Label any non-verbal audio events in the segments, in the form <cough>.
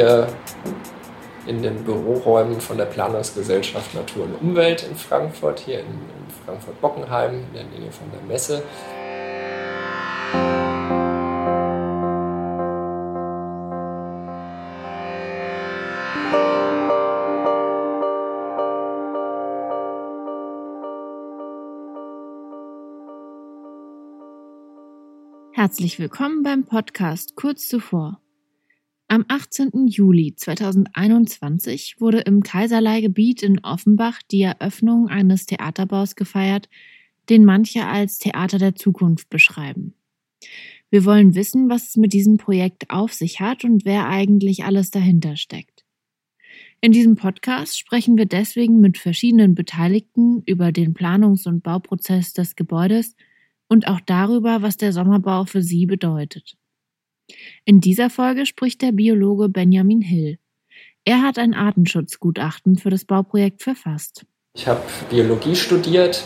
hier in den Büroräumen von der Planungsgesellschaft Natur und Umwelt in Frankfurt, hier in, in Frankfurt-Bockenheim, in der Nähe von der Messe. Herzlich willkommen beim Podcast Kurz zuvor. Am 18. Juli 2021 wurde im Kaiserleihgebiet in Offenbach die Eröffnung eines Theaterbaus gefeiert, den manche als Theater der Zukunft beschreiben. Wir wollen wissen, was es mit diesem Projekt auf sich hat und wer eigentlich alles dahinter steckt. In diesem Podcast sprechen wir deswegen mit verschiedenen Beteiligten über den Planungs- und Bauprozess des Gebäudes – und auch darüber, was der Sommerbau für sie bedeutet. In dieser Folge spricht der Biologe Benjamin Hill. Er hat ein Artenschutzgutachten für das Bauprojekt verfasst. Ich habe Biologie studiert,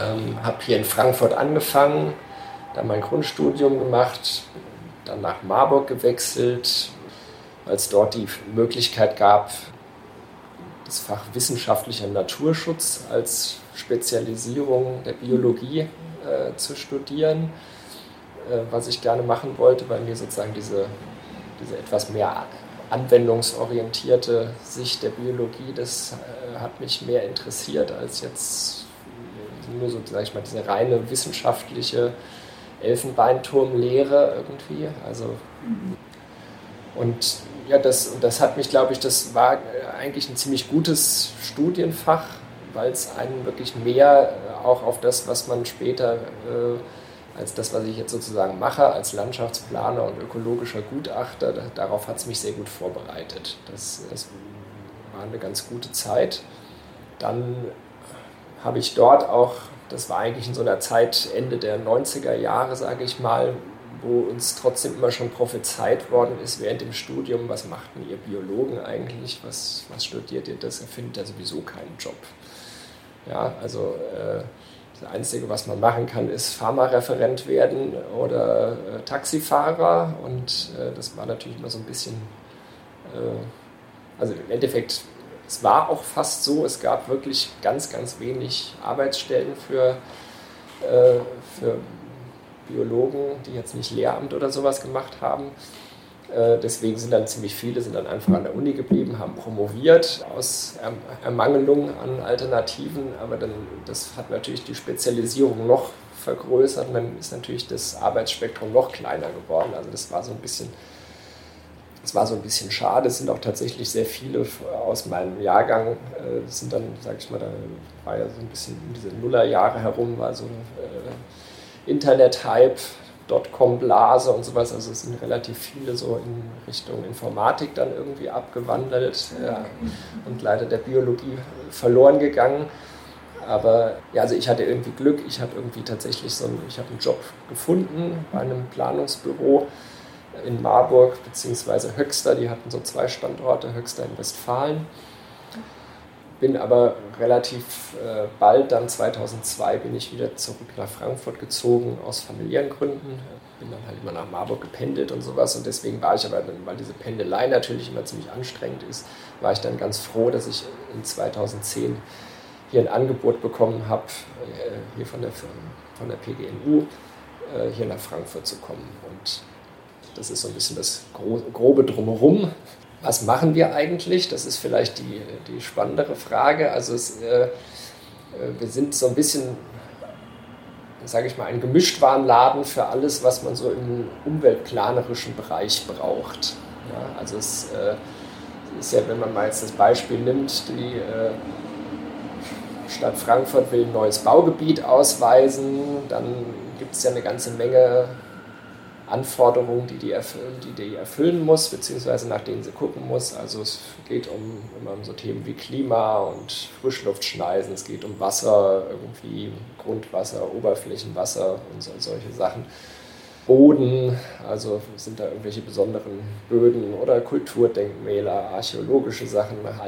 ähm, habe hier in Frankfurt angefangen, dann mein Grundstudium gemacht, dann nach Marburg gewechselt, als dort die Möglichkeit gab, das Fach wissenschaftlicher Naturschutz als Spezialisierung der Biologie äh, zu studieren, was ich gerne machen wollte, weil mir sozusagen diese, diese etwas mehr anwendungsorientierte Sicht der Biologie, das äh, hat mich mehr interessiert als jetzt nur so, sag ich mal, diese reine wissenschaftliche Elfenbeinturmlehre irgendwie. Also, und ja, das, das hat mich, glaube ich, das war eigentlich ein ziemlich gutes Studienfach, weil es einen wirklich mehr äh, auch auf das, was man später äh, als das, was ich jetzt sozusagen mache, als Landschaftsplaner und ökologischer Gutachter, da, darauf hat es mich sehr gut vorbereitet. Das, das war eine ganz gute Zeit. Dann habe ich dort auch, das war eigentlich in so einer Zeit Ende der 90er Jahre, sage ich mal, wo uns trotzdem immer schon prophezeit worden ist während dem Studium, was machten ihr Biologen eigentlich, was, was studiert ihr, das erfindet ja sowieso keinen Job. Ja, also äh, das Einzige, was man machen kann, ist Pharmareferent werden oder äh, Taxifahrer. Und äh, das war natürlich immer so ein bisschen, äh, also im Endeffekt, es war auch fast so, es gab wirklich ganz, ganz wenig Arbeitsstellen für, äh, für Biologen, die jetzt nicht Lehramt oder sowas gemacht haben. Äh, deswegen sind dann ziemlich viele sind dann einfach an der Uni geblieben, haben promoviert aus Ermangelung an Alternativen, aber dann das hat natürlich die Spezialisierung noch vergrößert dann ist natürlich das Arbeitsspektrum noch kleiner geworden. Also das war so ein bisschen das war so ein bisschen schade. Es sind auch tatsächlich sehr viele aus meinem Jahrgang, äh, sind dann, sag ich mal, da war ja so ein bisschen um diese Nullerjahre herum, war so äh, Internet-Hype, Dotcom-Blase und sowas. Also es sind relativ viele so in Richtung Informatik dann irgendwie abgewandelt ja, und leider der Biologie verloren gegangen. Aber ja, also ich hatte irgendwie Glück. Ich habe irgendwie tatsächlich so einen, ich einen Job gefunden bei einem Planungsbüro in Marburg bzw. Höxter. Die hatten so zwei Standorte, Höxter in Westfalen bin aber relativ äh, bald, dann 2002, bin ich wieder zurück nach Frankfurt gezogen aus familiären Gründen. Bin dann halt immer nach Marburg gependelt und sowas und deswegen war ich aber, weil diese Pendelei natürlich immer ziemlich anstrengend ist, war ich dann ganz froh, dass ich in 2010 hier ein Angebot bekommen habe, äh, hier von der, von der PGNU, äh, hier nach Frankfurt zu kommen. Und das ist so ein bisschen das grobe Drumherum was machen wir eigentlich? Das ist vielleicht die, die spannendere Frage. Also es, äh, äh wir sind so ein bisschen, sage ich mal, ein Gemischtwarenladen für alles, was man so im umweltplanerischen Bereich braucht. Ja, also es äh, ist ja, wenn man mal jetzt das Beispiel nimmt, die äh, Stadt Frankfurt will ein neues Baugebiet ausweisen, dann gibt es ja eine ganze Menge Anforderungen, die die, erfüllen, die die erfüllen muss, beziehungsweise nach denen sie gucken muss. Also es geht um, um so Themen wie Klima und Frischluftschneisen, es geht um Wasser, irgendwie Grundwasser, Oberflächenwasser und so, solche Sachen. Boden, also sind da irgendwelche besonderen Böden oder Kulturdenkmäler, archäologische Sachen. Nach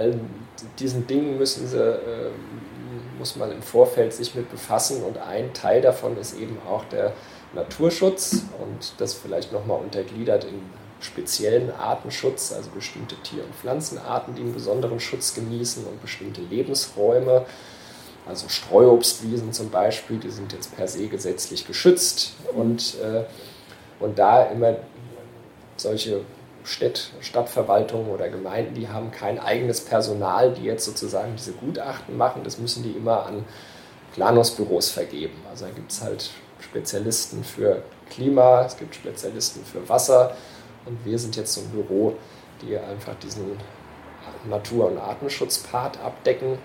diesen Dingen müssen sie, äh, muss man im Vorfeld sich mit befassen und ein Teil davon ist eben auch der Naturschutz und das vielleicht nochmal untergliedert in speziellen Artenschutz, also bestimmte Tier- und Pflanzenarten, die einen besonderen Schutz genießen und bestimmte Lebensräume. Also Streuobstwiesen zum Beispiel, die sind jetzt per se gesetzlich geschützt und, äh, und da immer solche Städt, Stadtverwaltungen oder Gemeinden, die haben kein eigenes Personal, die jetzt sozusagen diese Gutachten machen. Das müssen die immer an Planungsbüros vergeben. Also da gibt es halt Spezialisten für Klima, es gibt Spezialisten für Wasser und wir sind jetzt so ein Büro, die einfach diesen Natur- und Artenschutzpart abdecken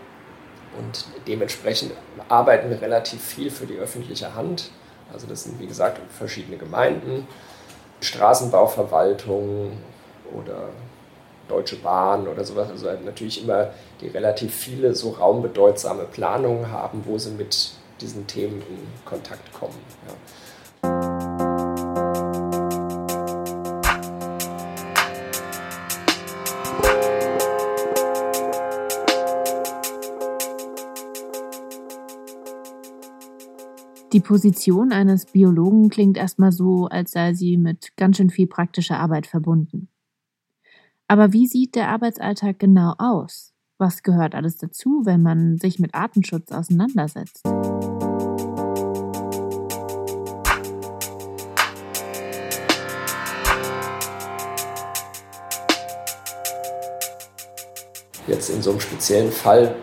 und dementsprechend arbeiten wir relativ viel für die öffentliche Hand. Also das sind wie gesagt verschiedene Gemeinden, Straßenbauverwaltung oder Deutsche Bahn oder sowas. Also natürlich immer die relativ viele so raumbedeutsame Planungen haben, wo sie mit diesen Themen in Kontakt kommen. Ja. Die Position eines Biologen klingt erstmal so, als sei sie mit ganz schön viel praktischer Arbeit verbunden. Aber wie sieht der Arbeitsalltag genau aus? Was gehört alles dazu, wenn man sich mit Artenschutz auseinandersetzt? Jetzt in so einem speziellen Fall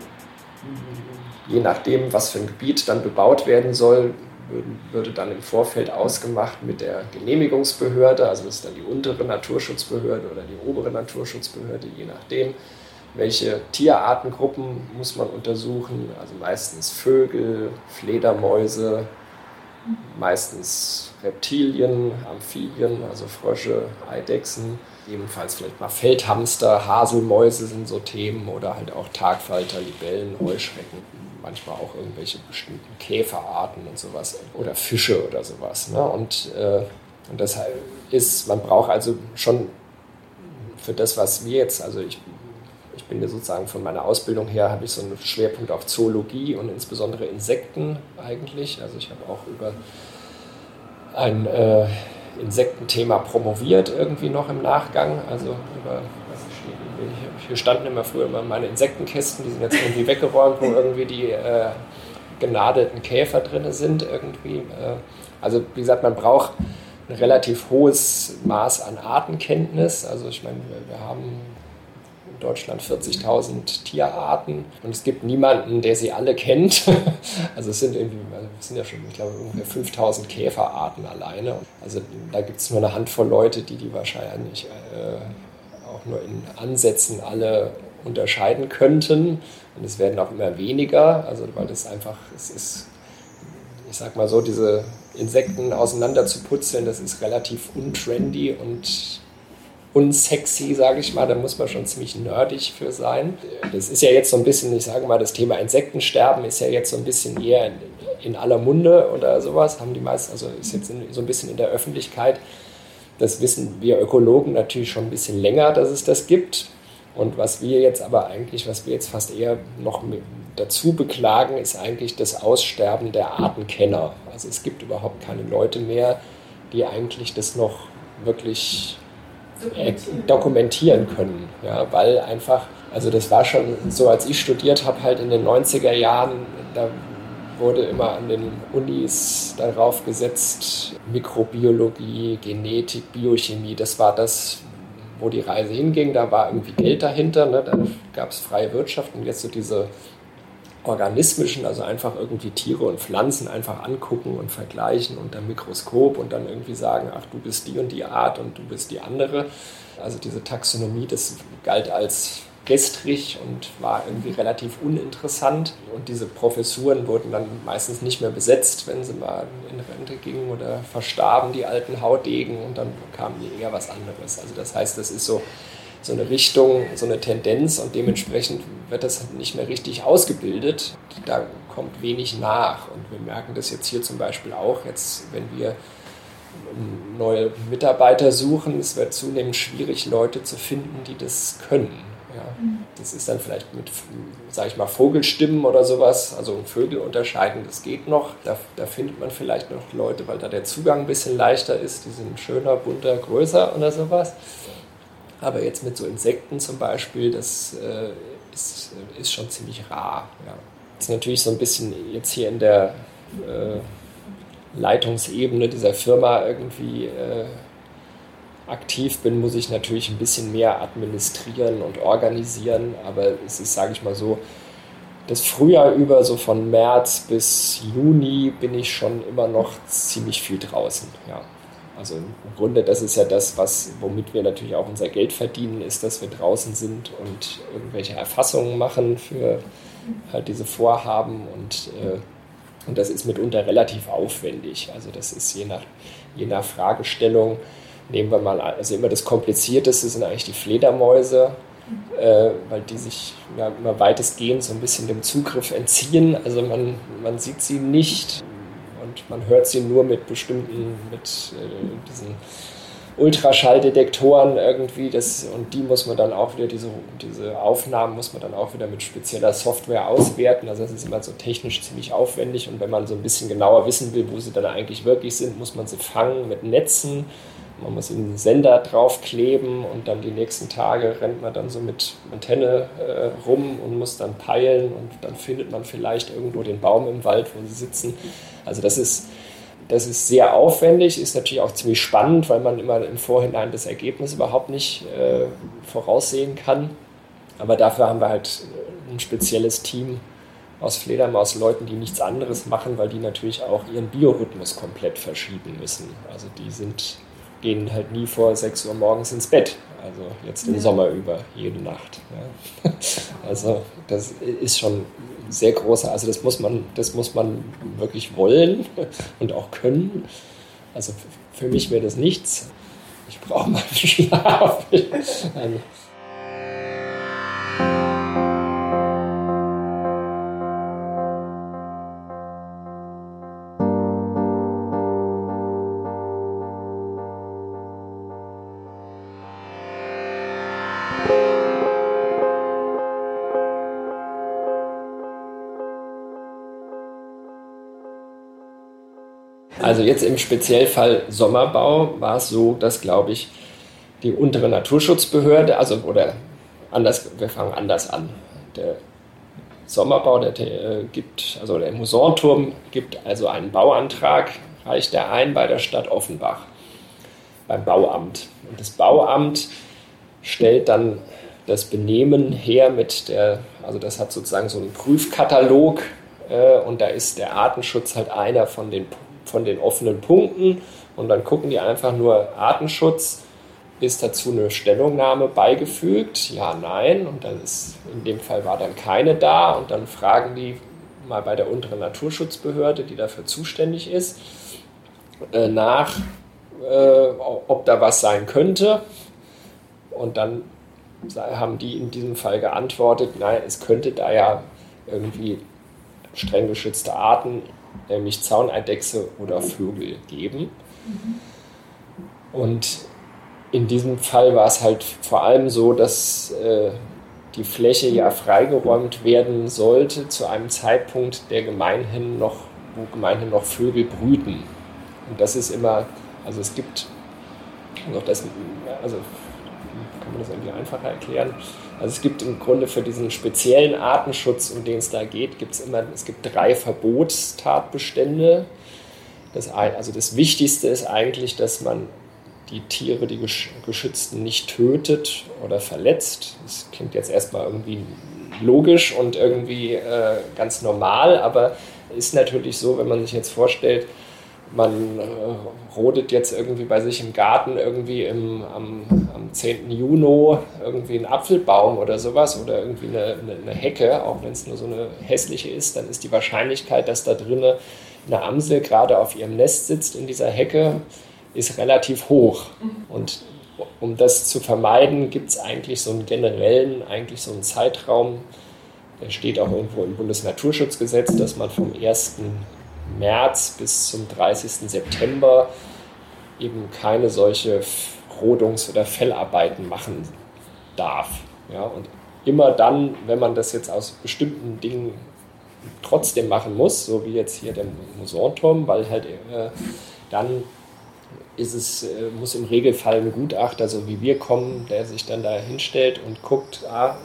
je nachdem, was für ein Gebiet dann bebaut werden soll, würde dann im Vorfeld ausgemacht mit der Genehmigungsbehörde, also das ist dann die untere Naturschutzbehörde oder die obere Naturschutzbehörde, je nachdem, welche Tierartengruppen muss man untersuchen, also meistens Vögel, Fledermäuse, meistens Reptilien, Amphibien, also Frösche, Eidechsen, ebenfalls vielleicht mal Feldhamster, Haselmäuse sind so Themen oder halt auch Tagfalter, Libellen, Heuschrecken manchmal auch irgendwelche bestimmten Käferarten und sowas oder Fische oder sowas. Ne? Und, äh, und deshalb ist, man braucht also schon für das, was wir jetzt, also ich, ich bin ja sozusagen von meiner Ausbildung her, habe ich so einen Schwerpunkt auf Zoologie und insbesondere Insekten eigentlich. Also ich habe auch über ein äh, Insektenthema promoviert irgendwie noch im Nachgang, also über hier standen immer früher immer meine Insektenkästen, die sind jetzt irgendwie weggeräumt, wo irgendwie die äh, genadelten Käfer drin sind irgendwie. Äh, also wie gesagt, man braucht ein relativ hohes Maß an Artenkenntnis. Also ich meine, wir, wir haben Deutschland 40.000 Tierarten und es gibt niemanden, der sie alle kennt. <laughs> Also es sind irgendwie, also es sind ja schon, ich glaube, ungefähr 5.000 Käferarten alleine. Also da gibt es nur eine Handvoll Leute, die die wahrscheinlich äh, auch nur in Ansätzen alle unterscheiden könnten. Und es werden auch immer weniger, also weil das einfach, es ist, ich sag mal so, diese Insekten auseinander zu putzeln, das ist relativ untrendy und unsexy, sage ich mal. Da muss man schon ziemlich nerdig für sein. Das ist ja jetzt so ein bisschen, ich sage mal, das Thema Insektensterben ist ja jetzt so ein bisschen eher in, in aller Munde oder sowas. Haben die meisten, also ist jetzt in, so ein bisschen in der Öffentlichkeit. Das wissen wir Ökologen natürlich schon ein bisschen länger, dass es das gibt. Und was wir jetzt aber eigentlich, was wir jetzt fast eher noch dazu beklagen, ist eigentlich das Aussterben der Artenkenner. Also es gibt überhaupt keine Leute mehr, die eigentlich das noch wirklich dokumentieren, dokumentieren können. Ja, weil einfach, also das war schon so, als ich studiert habe, halt in den 90er Jahren, da wurde immer an den Unis darauf gesetzt, Mikrobiologie, Genetik, Biochemie, das war das, wo die Reise hinging. Da war irgendwie Geld dahinter, ne? da gab es freie Wirtschaft und jetzt so diese organismischen, also einfach irgendwie Tiere und Pflanzen einfach angucken und vergleichen unter Mikroskop und dann irgendwie sagen, ach, du bist die und die Art und du bist die andere. Also diese Taxonomie, das galt als gestrig und war irgendwie relativ uninteressant. Und diese Professuren wurden dann meistens nicht mehr besetzt, wenn sie mal in Rente gingen oder verstarben, die alten Hautdegen, und dann die eher was anderes. Also das heißt, das ist so, so eine Richtung, so eine Tendenz und dementsprechend wird das nicht mehr richtig ausgebildet. Da kommt wenig nach. Und wir merken das jetzt hier zum Beispiel auch, jetzt wenn wir neue Mitarbeiter suchen, es wird zunehmend schwierig, Leute zu finden, die das können. Ja. das ist dann vielleicht mit, sage ich mal, Vogelstimmen oder sowas. Also Vögel unterscheiden, das geht noch. Da, da findet man vielleicht noch Leute, weil da der Zugang ein bisschen leichter ist. Die sind schöner, bunter, größer oder sowas. Aber jetzt mit so Insekten zum Beispiel, das äh, ist, ist schon ziemlich rar. Ja. Das ist natürlich so ein bisschen jetzt hier in der äh, Leitungsebene dieser Firma irgendwie äh, aktiv bin, muss ich natürlich ein bisschen mehr administrieren und organisieren. Aber es ist, sage ich mal so, das Frühjahr über, so von März bis Juni, bin ich schon immer noch ziemlich viel draußen. Ja. Also im Grunde, das ist ja das, was, womit wir natürlich auch unser Geld verdienen, ist, dass wir draußen sind und irgendwelche Erfassungen machen für halt diese Vorhaben und, äh, und das ist mitunter relativ aufwendig. Also das ist je nach, je nach Fragestellung Nehmen wir mal, also immer das Komplizierteste sind eigentlich die Fledermäuse, äh, weil die sich ja, immer weitestgehend so ein bisschen dem Zugriff entziehen. Also man, man sieht sie nicht und man hört sie nur mit bestimmten, mit äh, diesen Ultraschalldetektoren irgendwie. Das, und die muss man dann auch wieder, diese, diese Aufnahmen muss man dann auch wieder mit spezieller Software auswerten. Also das ist immer so technisch ziemlich aufwendig. Und wenn man so ein bisschen genauer wissen will, wo sie dann eigentlich wirklich sind, muss man sie fangen mit Netzen man muss einen Sender draufkleben und dann die nächsten Tage rennt man dann so mit Antenne äh, rum und muss dann peilen und dann findet man vielleicht irgendwo den Baum im Wald, wo sie sitzen. Also das ist, das ist sehr aufwendig, ist natürlich auch ziemlich spannend, weil man immer im Vorhinein das Ergebnis überhaupt nicht äh, voraussehen kann. Aber dafür haben wir halt ein spezielles Team aus Fledermausleuten, die nichts anderes machen, weil die natürlich auch ihren Biorhythmus komplett verschieben müssen. Also die sind gehen halt nie vor 6 Uhr morgens ins Bett. Also jetzt im ja. Sommer über, jede Nacht. Ja. <laughs> Also das ist schon sehr großer, also das muss man, das muss man wirklich wollen <laughs> und auch können. Also für mich wäre das nichts. Ich brauche mal <laughs> Schlaf. Also jetzt im Speziellfall Sommerbau war es so, dass, glaube ich, die untere Naturschutzbehörde, also oder anders, wir fangen anders an. Der Sommerbau, der, der gibt, also der Musanturm gibt also einen Bauantrag, reicht er ein bei der Stadt Offenbach, beim Bauamt. Und das Bauamt stellt dann das Benehmen her mit der, also das hat sozusagen so einen Prüfkatalog äh, und da ist der Artenschutz halt einer von den Punkten von den offenen Punkten und dann gucken die einfach nur Artenschutz. Ist dazu eine Stellungnahme beigefügt? Ja, nein. Und dann ist, in dem Fall war dann keine da. Und dann fragen die mal bei der unteren Naturschutzbehörde, die dafür zuständig ist, äh, nach, äh, ob da was sein könnte. Und dann haben die in diesem Fall geantwortet, nein, es könnte da ja irgendwie streng geschützte Arten nämlich Zauneidechse oder Vögel geben. Und in diesem Fall war es halt vor allem so, dass äh, die Fläche ja freigeräumt werden sollte zu einem Zeitpunkt, der gemeinhin noch, wo gemeinhin noch Vögel brüten. Und das ist immer, also es gibt noch das, also kann man das irgendwie einfacher erklären. Also es gibt im Grunde für diesen speziellen Artenschutz, um den es da geht, gibt es immer, es gibt drei Verbotstatbestände. Das, also das Wichtigste ist eigentlich, dass man die Tiere, die Geschützten, nicht tötet oder verletzt. Das klingt jetzt erstmal irgendwie logisch und irgendwie äh, ganz normal, aber ist natürlich so, wenn man sich jetzt vorstellt, man äh, rodet jetzt irgendwie bei sich im Garten irgendwie im, am, am 10. Juni irgendwie einen Apfelbaum oder sowas oder irgendwie eine, eine, eine Hecke, auch wenn es nur so eine hässliche ist, dann ist die Wahrscheinlichkeit, dass da drinnen eine Amsel gerade auf ihrem Nest sitzt in dieser Hecke, ist relativ hoch. Und um das zu vermeiden, gibt es eigentlich so einen generellen, eigentlich so einen Zeitraum, der steht auch irgendwo im Bundesnaturschutzgesetz, dass man vom 1. März bis zum 30. September eben keine solche Rodungs- oder Fellarbeiten machen darf. Ja, und immer dann, wenn man das jetzt aus bestimmten Dingen trotzdem machen muss, so wie jetzt hier der Musanturm, weil halt äh, dann ist es, äh, muss im Regelfall ein Gutachter, so wie wir kommen, der sich dann da hinstellt und guckt, ah,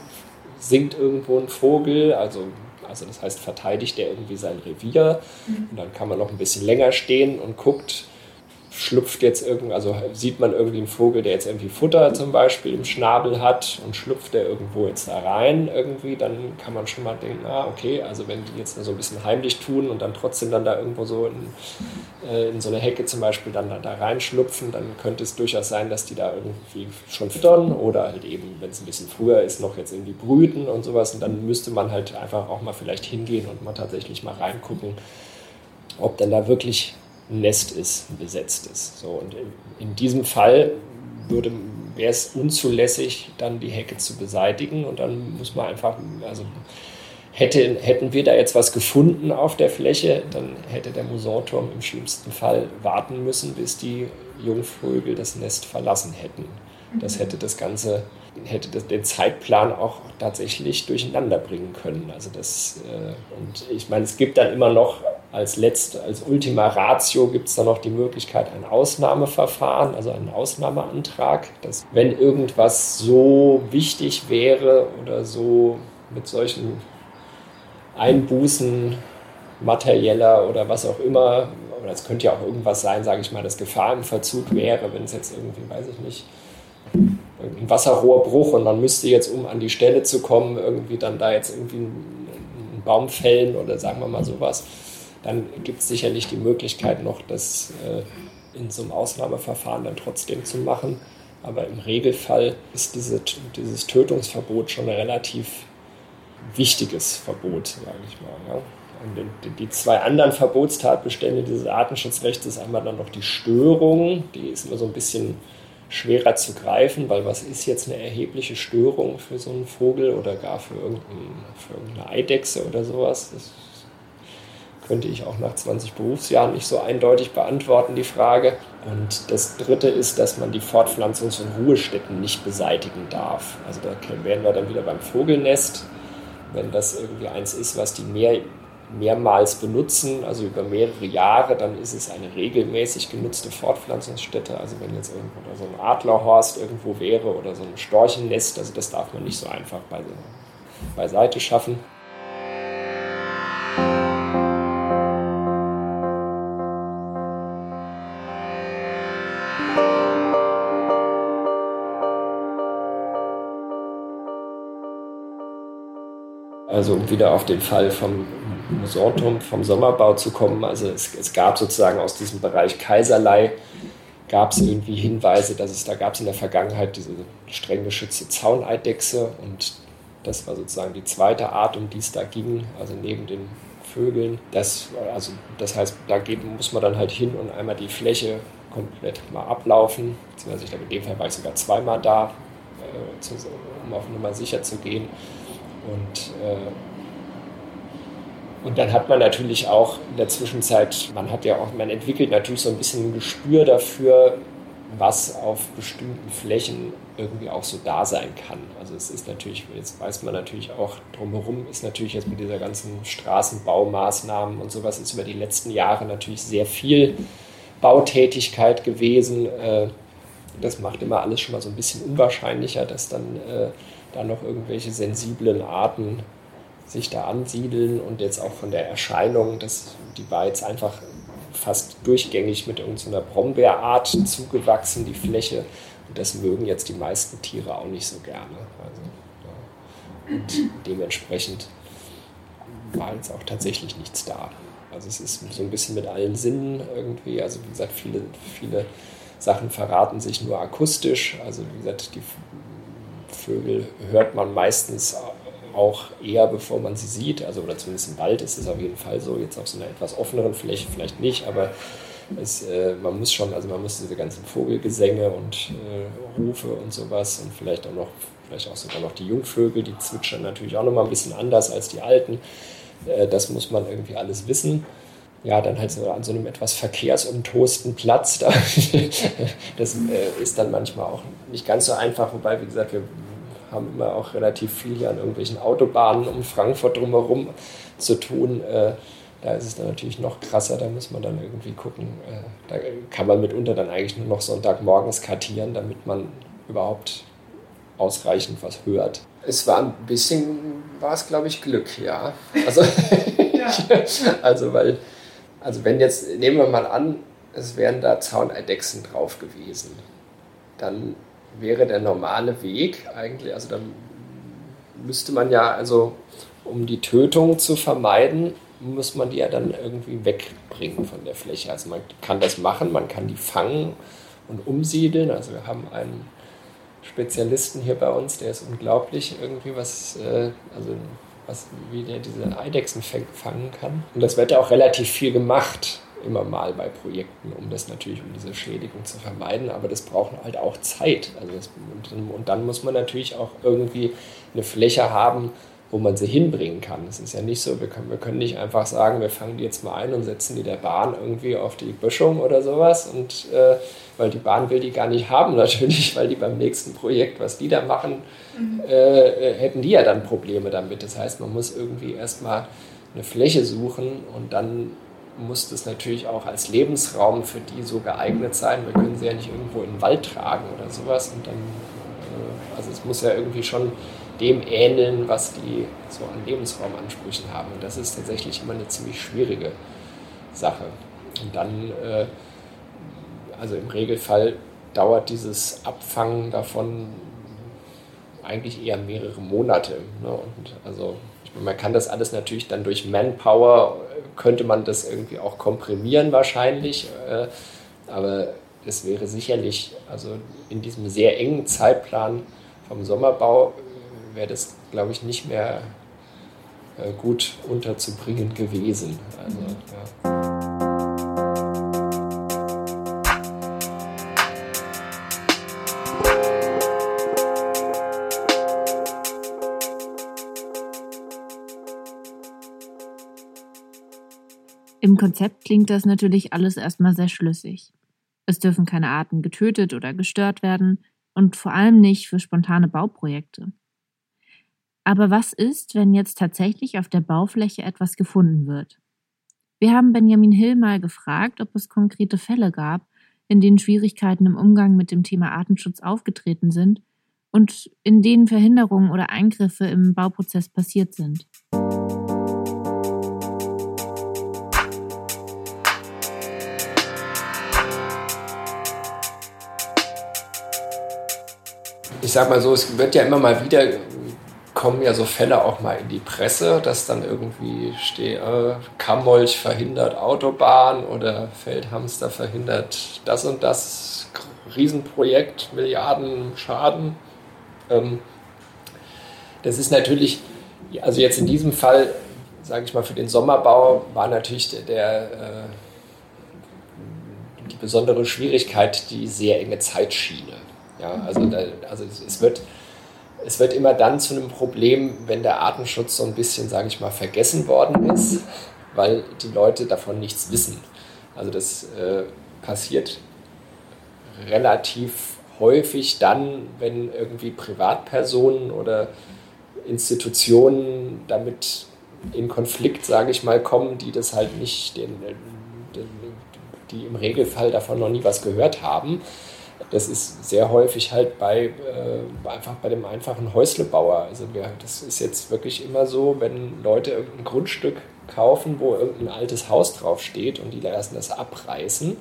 singt irgendwo ein Vogel, also, also das heißt, verteidigt er irgendwie sein Revier. Mhm. Und dann kann man noch ein bisschen länger stehen und guckt, schlüpft jetzt irgendwie, also sieht man irgendwie einen Vogel, der jetzt irgendwie Futter zum Beispiel im Schnabel hat und schlüpft der irgendwo jetzt da rein irgendwie, dann kann man schon mal denken, ah, okay, also wenn die jetzt so ein bisschen heimlich tun und dann trotzdem dann da irgendwo so in, äh, in so eine Hecke zum Beispiel dann da, da reinschlüpfen, dann könnte es durchaus sein, dass die da irgendwie schon füttern oder halt eben, wenn es ein bisschen früher ist, noch jetzt irgendwie brüten und sowas. Und dann müsste man halt einfach auch mal vielleicht hingehen und mal tatsächlich mal reingucken, ob denn da wirklich Nest ist, ein besetztes. So, und in, in diesem Fall würde, wäre es unzulässig, dann die Hecke zu beseitigen und dann muss man einfach, also hätte, hätten wir da jetzt was gefunden auf der Fläche, dann hätte der Musanturm im schlimmsten Fall warten müssen, bis die Jungvögel das Nest verlassen hätten. Das mhm. hätte das Ganze, hätte das, den Zeitplan auch tatsächlich durcheinander bringen können. Also das, äh, und ich meine, es gibt dann immer noch als letzte, als Ultima Ratio gibt es dann noch die Möglichkeit, ein Ausnahmeverfahren, also einen Ausnahmeantrag, dass wenn irgendwas so wichtig wäre oder so mit solchen Einbußen materieller oder was auch immer, oder es könnte ja auch irgendwas sein, sage ich mal, das Gefahr im Verzug wäre, wenn es jetzt irgendwie, weiß ich nicht, ein Wasserrohrbruch und man müsste jetzt, um an die Stelle zu kommen, irgendwie dann da jetzt irgendwie einen Baum fällen oder sagen wir mal sowas dann gibt es sicherlich die Möglichkeit noch, das äh, in so einem Ausnahmeverfahren dann trotzdem zu machen. Aber im Regelfall ist diese, dieses Tötungsverbot schon ein relativ wichtiges Verbot, sage ich mal. Ja. Und die zwei anderen Verbotstatbestände dieses Artenschutzrechts ist einmal dann noch die Störung, die ist immer so ein bisschen schwerer zu greifen, weil was ist jetzt eine erhebliche Störung für so einen Vogel oder gar für, für irgendeine Eidechse oder sowas? Das könnte ich auch nach 20 Berufsjahren nicht so eindeutig beantworten, die Frage. Und das Dritte ist, dass man die Fortpflanzungs- und Ruhestätten nicht beseitigen darf. Also da wären wir dann wieder beim Vogelnest. Wenn das irgendwie eins ist, was die mehr, mehrmals benutzen, also über mehrere Jahre, dann ist es eine regelmäßig genutzte Fortpflanzungsstätte. Also wenn jetzt irgendwo so ein Adlerhorst irgendwo wäre oder so ein Storchennest, also das darf man nicht so einfach beiseite schaffen. Also um wieder auf den Fall vom Musanturm, vom Sommerbau zu kommen. Also es, es gab sozusagen aus diesem Bereich Kaiserlei, gab es irgendwie Hinweise, dass es da gab es in der Vergangenheit diese streng geschützte Zauneidechse und das war sozusagen die zweite Art, um die es da ging, also neben den Vögeln. Das, also, das heißt, da muss man dann halt hin und einmal die Fläche komplett mal ablaufen. Beziehungsweise ich glaube, in dem Fall war ich sogar zweimal da, äh, um auf Nummer sicher zu gehen. Und, äh, und dann hat man natürlich auch in der Zwischenzeit, man hat ja auch, man entwickelt natürlich so ein bisschen ein Gespür dafür, was auf bestimmten Flächen irgendwie auch so da sein kann. Also es ist natürlich, jetzt weiß man natürlich auch drumherum, ist natürlich jetzt mit dieser ganzen Straßenbaumaßnahmen und sowas ist über die letzten Jahre natürlich sehr viel Bautätigkeit gewesen. Äh, das macht immer alles schon mal so ein bisschen unwahrscheinlicher, dass dann äh, da noch irgendwelche sensiblen Arten sich da ansiedeln und jetzt auch von der Erscheinung, dass die war jetzt einfach fast durchgängig mit irgendeiner Brombeerart zugewachsen, die Fläche. Und das mögen jetzt die meisten Tiere auch nicht so gerne. Also, ja. Und dementsprechend war jetzt auch tatsächlich nichts da. Also es ist so ein bisschen mit allen Sinnen irgendwie. Also wie gesagt, viele, viele Sachen verraten sich nur akustisch. Also wie gesagt, die Vögel hört man meistens auch eher, bevor man sie sieht. Also, oder zumindest im Wald ist es auf jeden Fall so. Jetzt auf so einer etwas offeneren Fläche vielleicht nicht, aber es, äh, man muss schon, also man muss diese ganzen Vogelgesänge und äh, Rufe und sowas und vielleicht auch noch, vielleicht auch sogar noch die Jungvögel, die zwitschern natürlich auch nochmal ein bisschen anders als die alten. Äh, das muss man irgendwie alles wissen ja, dann halt so an so einem etwas verkehrsumtosten Platz. Da, <laughs> das äh, ist dann manchmal auch nicht ganz so einfach, wobei, wie gesagt, wir haben immer auch relativ viel hier an irgendwelchen Autobahnen um Frankfurt drumherum zu tun. Äh, da ist es dann natürlich noch krasser, da muss man dann irgendwie gucken. Äh, da kann man mitunter dann eigentlich nur noch Sonntagmorgens kartieren, damit man überhaupt ausreichend was hört. Es war ein bisschen, war es glaube ich Glück, ja. Also, <laughs> ja. <laughs> also weil, also wenn jetzt, nehmen wir mal an, es wären da Zauneidechsen drauf gewesen, dann wäre der normale Weg eigentlich, also dann müsste man ja, also um die Tötung zu vermeiden, muss man die ja dann irgendwie wegbringen von der Fläche. Also man kann das machen, man kann die fangen und umsiedeln. Also wir haben einen Spezialisten hier bei uns, der ist unglaublich irgendwie, was, äh, also was, wie der diese Eidechsen fangen kann. Und das wird ja auch relativ viel gemacht, immer mal bei Projekten, um das natürlich, um diese Schädigung zu vermeiden. Aber das braucht halt auch Zeit. Also das, und, und dann muss man natürlich auch irgendwie eine Fläche haben, wo man sie hinbringen kann. Es ist ja nicht so, wir können, wir können nicht einfach sagen, wir fangen die jetzt mal ein und setzen die der Bahn irgendwie auf die Böschung oder sowas. Und äh, weil die Bahn will die gar nicht haben, <laughs> natürlich, weil die beim nächsten Projekt, was die da machen, mhm. äh, hätten die ja dann Probleme damit. Das heißt, man muss irgendwie erstmal eine Fläche suchen und dann muss das natürlich auch als Lebensraum für die so geeignet sein. Wir können sie ja nicht irgendwo in den Wald tragen oder sowas. Und dann, äh, also es muss ja irgendwie schon dem ähneln, was die so an Lebensraumansprüchen haben. Und das ist tatsächlich immer eine ziemlich schwierige Sache. Und dann, äh, also im Regelfall dauert dieses Abfangen davon eigentlich eher mehrere Monate. Ne? Und also man kann das alles natürlich dann durch Manpower, könnte man das irgendwie auch komprimieren wahrscheinlich. Äh, aber es wäre sicherlich, also in diesem sehr engen Zeitplan vom Sommerbau wäre das, glaube ich, nicht mehr äh, gut unterzubringen gewesen. Also, ja. Im Konzept klingt das natürlich alles erstmal sehr schlüssig. Es dürfen keine Arten getötet oder gestört werden und vor allem nicht für spontane Bauprojekte. Aber was ist, wenn jetzt tatsächlich auf der Baufläche etwas gefunden wird? Wir haben Benjamin Hill mal gefragt, ob es konkrete Fälle gab, in denen Schwierigkeiten im Umgang mit dem Thema Artenschutz aufgetreten sind und in denen Verhinderungen oder Eingriffe im Bauprozess passiert sind. Ich sag mal so, es wird ja immer mal wieder kommen ja so Fälle auch mal in die Presse, dass dann irgendwie steht, äh, Kammolch verhindert Autobahn oder Feldhamster verhindert das und das Riesenprojekt, Milliarden Schaden. Ähm, das ist natürlich, also jetzt in diesem Fall, sage ich mal, für den Sommerbau war natürlich der, der äh, die besondere Schwierigkeit die sehr enge Zeitschiene. Ja, also, da, also es wird es wird immer dann zu einem Problem, wenn der Artenschutz so ein bisschen, sage ich mal, vergessen worden ist, weil die Leute davon nichts wissen. Also das äh, passiert relativ häufig dann, wenn irgendwie Privatpersonen oder Institutionen damit in Konflikt, sage ich mal, kommen, die das halt nicht, den, den, die im Regelfall davon noch nie was gehört haben das ist sehr häufig halt bei äh, einfach bei dem einfachen Häuslebauer. Also wir, das ist jetzt wirklich immer so, wenn Leute irgendein Grundstück kaufen, wo irgendein altes Haus draufsteht und die lassen das abreißen,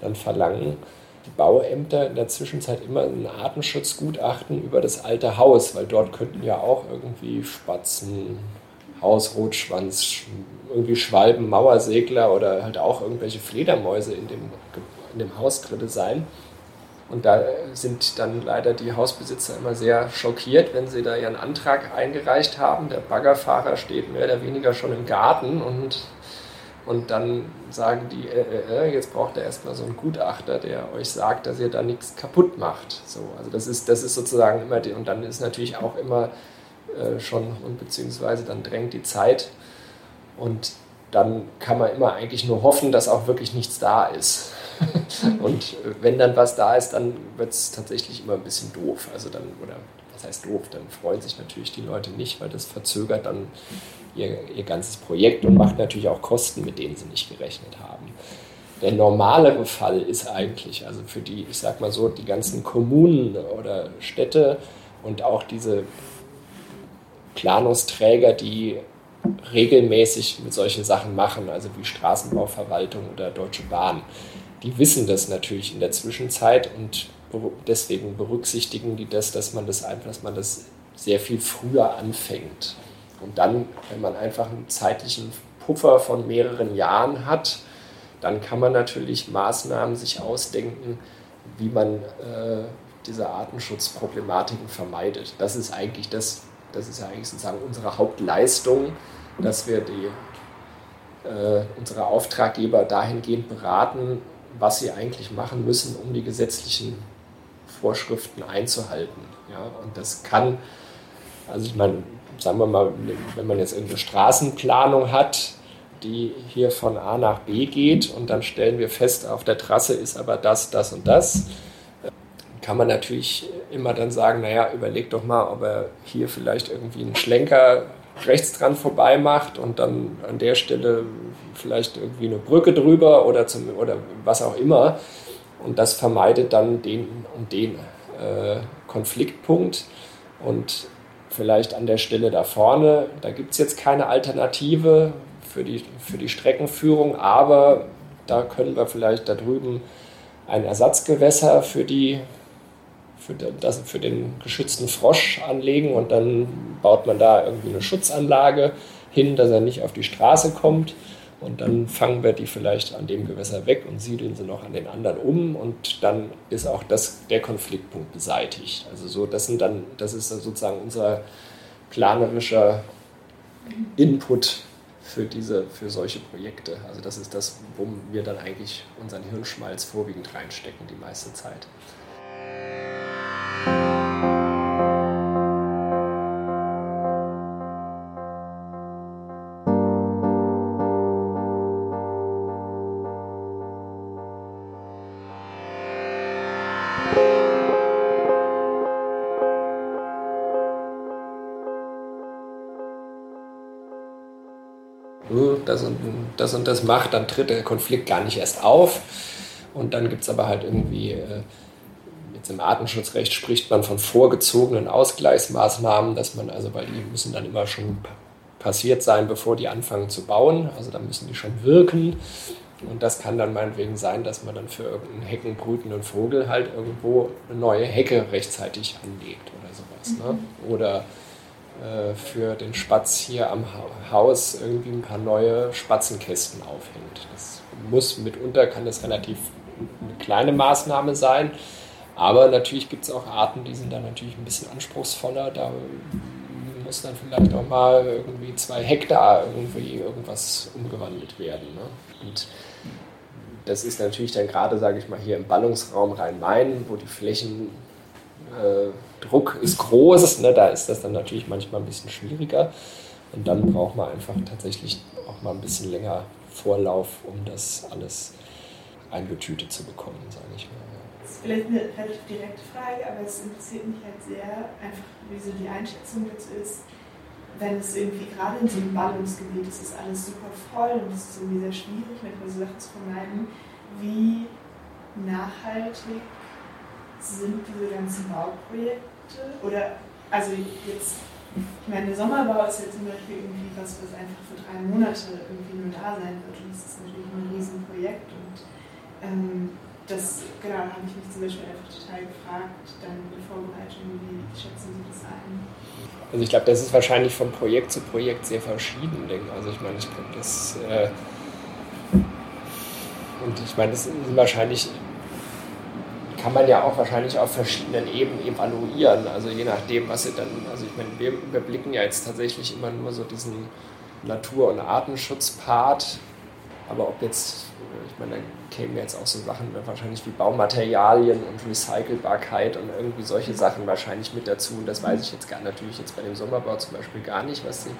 dann verlangen die Bauämter in der Zwischenzeit immer ein Artenschutzgutachten über das alte Haus, weil dort könnten ja auch irgendwie Spatzen, Hausrotschwanz, irgendwie Schwalben, Mauersegler oder halt auch irgendwelche Fledermäuse in dem, in dem Haus drin sein. Und da sind dann leider die Hausbesitzer immer sehr schockiert, wenn sie da ihren Antrag eingereicht haben. Der Baggerfahrer steht mehr oder weniger schon im Garten und, und dann sagen die, äh, äh, äh jetzt braucht er erstmal so einen Gutachter, der euch sagt, dass ihr da nichts kaputt macht. So, also das ist, das ist sozusagen immer die, und dann ist natürlich auch immer äh, schon, und beziehungsweise dann drängt die Zeit und dann kann man immer eigentlich nur hoffen, dass auch wirklich nichts da ist. <laughs> Und wenn dann was da ist, dann wird es tatsächlich immer ein bisschen doof. Also dann, oder was heißt doof, dann freuen sich natürlich die Leute nicht, weil das verzögert dann ihr, ihr ganzes Projekt und macht natürlich auch Kosten, mit denen sie nicht gerechnet haben. Der normalere Fall ist eigentlich, also für die, ich sag mal so, die ganzen Kommunen oder Städte und auch diese Planungsträger, die regelmäßig mit solchen Sachen machen, also wie Straßenbauverwaltung oder Deutsche Bahn, die wissen das natürlich in der Zwischenzeit und deswegen berücksichtigen die das, dass man das einfach, dass man das sehr viel früher anfängt. Und dann, wenn man einfach einen zeitlichen Puffer von mehreren Jahren hat, dann kann man natürlich Maßnahmen sich ausdenken, wie man äh, diese Artenschutzproblematiken vermeidet. Das ist eigentlich das, das ist eigentlich sozusagen unsere Hauptleistung, dass wir die, äh, unsere Auftraggeber dahingehend beraten, was sie eigentlich machen müssen, um die gesetzlichen Vorschriften einzuhalten. Ja, und das kann, also ich meine, sagen wir mal, wenn man jetzt irgendeine Straßenplanung hat, die hier von A nach B geht und dann stellen wir fest, auf der Trasse ist aber das, das und das, kann man natürlich immer dann sagen, naja, überleg doch mal, ob er hier vielleicht irgendwie einen Schlenker rechts dran vorbei macht und dann an der Stelle vielleicht irgendwie eine Brücke drüber oder, zum, oder was auch immer. Und das vermeidet dann den und den äh, Konfliktpunkt. Und vielleicht an der Stelle da vorne, da gibt es jetzt keine Alternative für die, für die Streckenführung, aber da können wir vielleicht da drüben ein Ersatzgewässer für die für, das, für den geschützten Frosch anlegen und dann baut man da irgendwie eine Schutzanlage hin, dass er nicht auf die Straße kommt. Und dann fangen wir die vielleicht an dem Gewässer weg und siedeln sie noch an den anderen um und dann ist auch das, der Konfliktpunkt beseitigt. Also so, das sind dann, das ist sozusagen unser planerischer Input für diese, für solche Projekte. Also das ist das, wo wir dann eigentlich unseren Hirnschmalz vorwiegend reinstecken die meiste Zeit. Das und das und das macht, dann tritt der Konflikt gar nicht erst auf. Und dann gibt es aber halt irgendwie, äh, jetzt im Artenschutzrecht spricht man von vorgezogenen Ausgleichsmaßnahmen, dass man also, weil die müssen dann immer schon passiert sein, bevor die anfangen zu bauen. Also dann müssen die schon wirken. Und das kann dann meinetwegen sein, dass man dann für irgendeinen heckenbrütenden Vogel halt irgendwo eine neue Hecke rechtzeitig anlegt oder sowas. Ne? Mhm. Oder äh, für den Spatz hier am Haus irgendwie ein paar neue Spatzenkästen aufhängt. Das muss mitunter, kann das relativ eine kleine Maßnahme sein, aber natürlich gibt es auch Arten, die sind dann natürlich ein bisschen anspruchsvoller. Da muss dann vielleicht auch mal irgendwie zwei Hektar irgendwie irgendwas umgewandelt werden. Ne? Und das ist natürlich dann gerade, sage ich mal, hier im Ballungsraum Rhein-Main, wo die Flächen äh, Druck ist groß, ne, da ist das dann natürlich manchmal ein bisschen schwieriger. Und dann braucht man einfach tatsächlich auch mal ein bisschen länger Vorlauf, um das alles eingetütet zu bekommen, sage ich mal. Das ist vielleicht eine relativ direkte Frage, aber es interessiert mich halt sehr, einfach wie so die Einschätzung dazu ist, wenn es irgendwie gerade in so einem Ballungsgebiet ist, ist alles super voll und es ist irgendwie sehr schwierig, manchmal so Sachen zu vermeiden. Wie nachhaltig sind diese ganzen Bauprojekte? Oder, also jetzt, ich meine, der Sommerbau ist jetzt zum Beispiel irgendwie was, was einfach für drei Monate irgendwie nur da sein wird. Und das ist natürlich ein Riesenprojekt. Und ähm, das, genau, habe ich mich zum Beispiel einfach total gefragt, dann in der Vorbereitung, wie schätzen Sie das ein? Also ich glaube, das ist wahrscheinlich von Projekt zu Projekt sehr verschieden. Also ich meine, ich glaube, das äh, und ich meine, das sind wahrscheinlich kann man ja auch wahrscheinlich auf verschiedenen Ebenen evaluieren. Also je nachdem, was sie dann, also ich meine, wir überblicken ja jetzt tatsächlich immer nur so diesen Natur- und Artenschutzpart. Aber ob jetzt, ich meine, da kämen jetzt auch so Sachen wahrscheinlich wie Baumaterialien und Recycelbarkeit und irgendwie solche Sachen wahrscheinlich mit dazu. Und das weiß ich jetzt gar natürlich jetzt bei dem Sommerbau zum Beispiel gar nicht, was sie.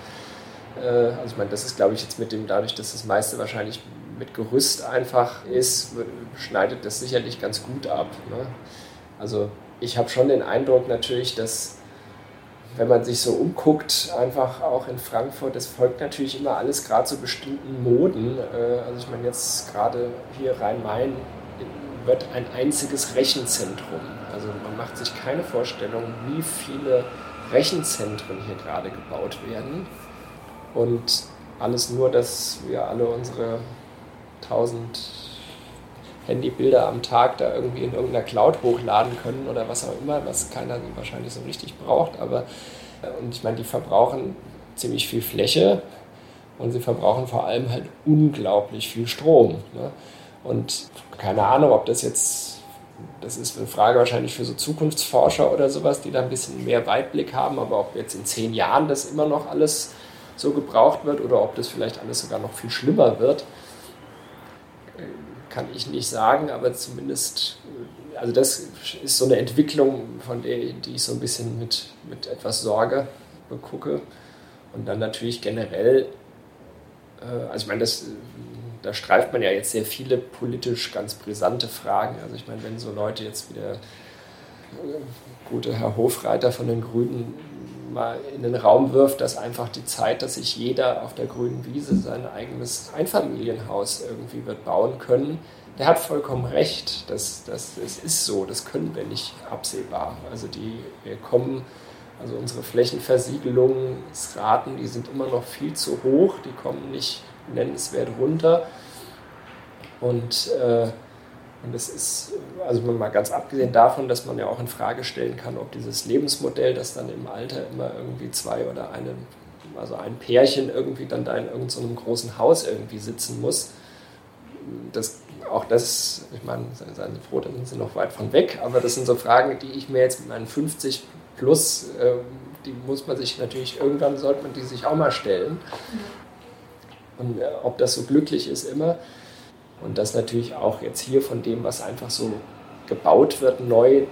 Äh, also ich meine, das ist, glaube ich, jetzt mit dem, dadurch, dass das meiste wahrscheinlich mit Gerüst einfach ist, schneidet das sicherlich ganz gut ab. Ne? Also ich habe schon den Eindruck natürlich, dass wenn man sich so umguckt, einfach auch in Frankfurt, es folgt natürlich immer alles gerade so bestimmten Moden. Äh, also ich meine jetzt gerade hier Rhein-Main wird ein einziges Rechenzentrum. Also man macht sich keine Vorstellung, wie viele Rechenzentren hier gerade gebaut werden. Und alles nur, dass wir alle unsere 1000 Handybilder am Tag da irgendwie in irgendeiner Cloud hochladen können oder was auch immer, was keiner wahrscheinlich so richtig braucht. Aber äh, und ich meine, die verbrauchen ziemlich viel Fläche und sie verbrauchen vor allem halt unglaublich viel Strom. Ne? Und keine Ahnung, ob das jetzt, das ist eine Frage wahrscheinlich für so Zukunftsforscher oder sowas, die da ein bisschen mehr Weitblick haben, aber ob jetzt in zehn Jahren das immer noch alles so gebraucht wird oder ob das vielleicht alles sogar noch viel schlimmer wird, kann ich nicht sagen, aber zumindest, also das ist so eine Entwicklung, von der die ich so ein bisschen mit, mit etwas Sorge begucke. Und dann natürlich generell, äh, also ich meine, das, da streift man ja jetzt sehr viele politisch ganz brisante Fragen. Also ich meine, wenn so Leute jetzt wie der gute Herr Hofreiter von den Grünen mal in den Raum wirft, dass einfach die Zeit, dass sich jeder auf der grünen Wiese sein eigenes Einfamilienhaus irgendwie wird bauen können, der hat vollkommen recht. Das, das, das ist so, das können wir nicht absehbar. Also die, wir kommen, also unsere Flächenversiegelungsraten, die sind immer noch viel zu hoch, die kommen nicht nennenswert runter. Und äh, und das ist, also mal ganz abgesehen davon, dass man ja auch in Frage stellen kann, ob dieses Lebensmodell, das dann im Alter immer irgendwie zwei oder eine, also ein Pärchen irgendwie dann da in irgendeinem so großen Haus irgendwie sitzen muss, das, auch das, ich meine, seien Sie froh, da sind Sie noch weit von weg, aber das sind so Fragen, die ich mir jetzt mit meinen 50 plus, äh, die muss man sich natürlich, irgendwann sollte man die sich auch mal stellen. Und äh, ob das so glücklich ist immer. Und das natürlich auch jetzt hier von dem, was einfach so gebaut wird, neu,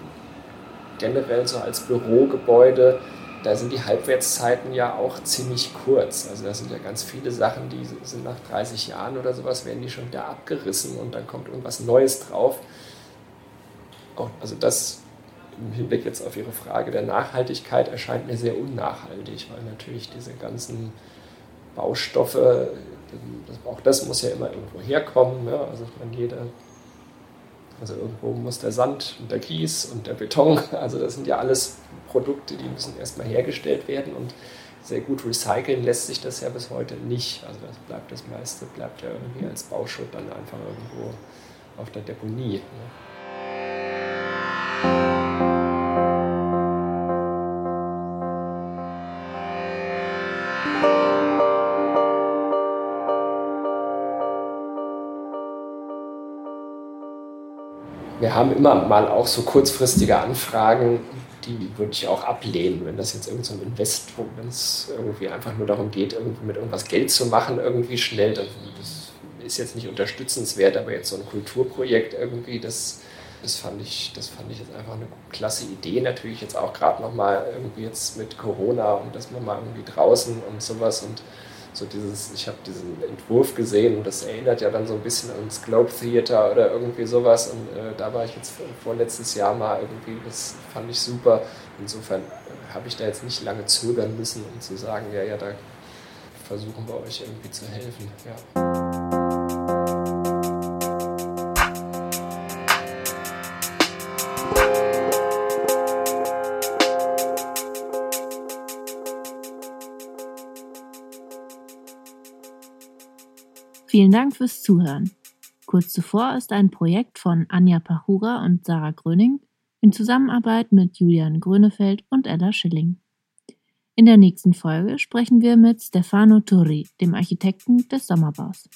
generell so als Bürogebäude, da sind die Halbwertszeiten ja auch ziemlich kurz. Also da sind ja ganz viele Sachen, die sind nach 30 Jahren oder sowas, werden die schon wieder abgerissen und dann kommt irgendwas Neues drauf. Auch, also das im Hinblick jetzt auf Ihre Frage der Nachhaltigkeit erscheint mir sehr unnachhaltig, weil natürlich diese ganzen Baustoffe das, auch das muss ja immer irgendwo herkommen. Ja? Also man jeder, also irgendwo muss der Sand und der Kies und der Beton, <laughs> also das sind ja alles Produkte, die müssen erstmal hergestellt werden und sehr gut recyceln lässt sich das ja bis heute nicht. Also das bleibt das meiste, bleibt ja irgendwie als Bauschutt dann einfach irgendwo auf der Deponie. Ne? Haben immer mal auch so kurzfristige Anfragen, die würde ich auch ablehnen, wenn das jetzt irgendein so Investor, wenn es irgendwie einfach nur darum geht, irgendwie mit irgendwas Geld zu machen, irgendwie schnell, das, ist jetzt nicht unterstützenswert, aber jetzt so ein Kulturprojekt irgendwie, das, das, fand ich, das fand ich jetzt einfach eine klasse Idee. Natürlich jetzt auch gerade nochmal irgendwie jetzt mit Corona und dass man mal irgendwie draußen und sowas und so dieses, ich habe diesen Entwurf gesehen und das erinnert ja dann so ein bisschen ans Globe Theater oder irgendwie sowas und äh, da war ich jetzt vorletztes Jahr mal irgendwie, das fand ich super. Insofern äh, habe ich da jetzt nicht lange zögern müssen, um zu sagen, ja, ja, da versuchen wir euch irgendwie zu helfen. Ja. Vielen Dank fürs Zuhören. Kurz zuvor ist ein Projekt von Anja Pachura und Sarah Gröning in Zusammenarbeit mit Julian Grönefeld und Ella Schilling. In der nächsten Folge sprechen wir mit Stefano Turri, dem Architekten des Sommerbaus.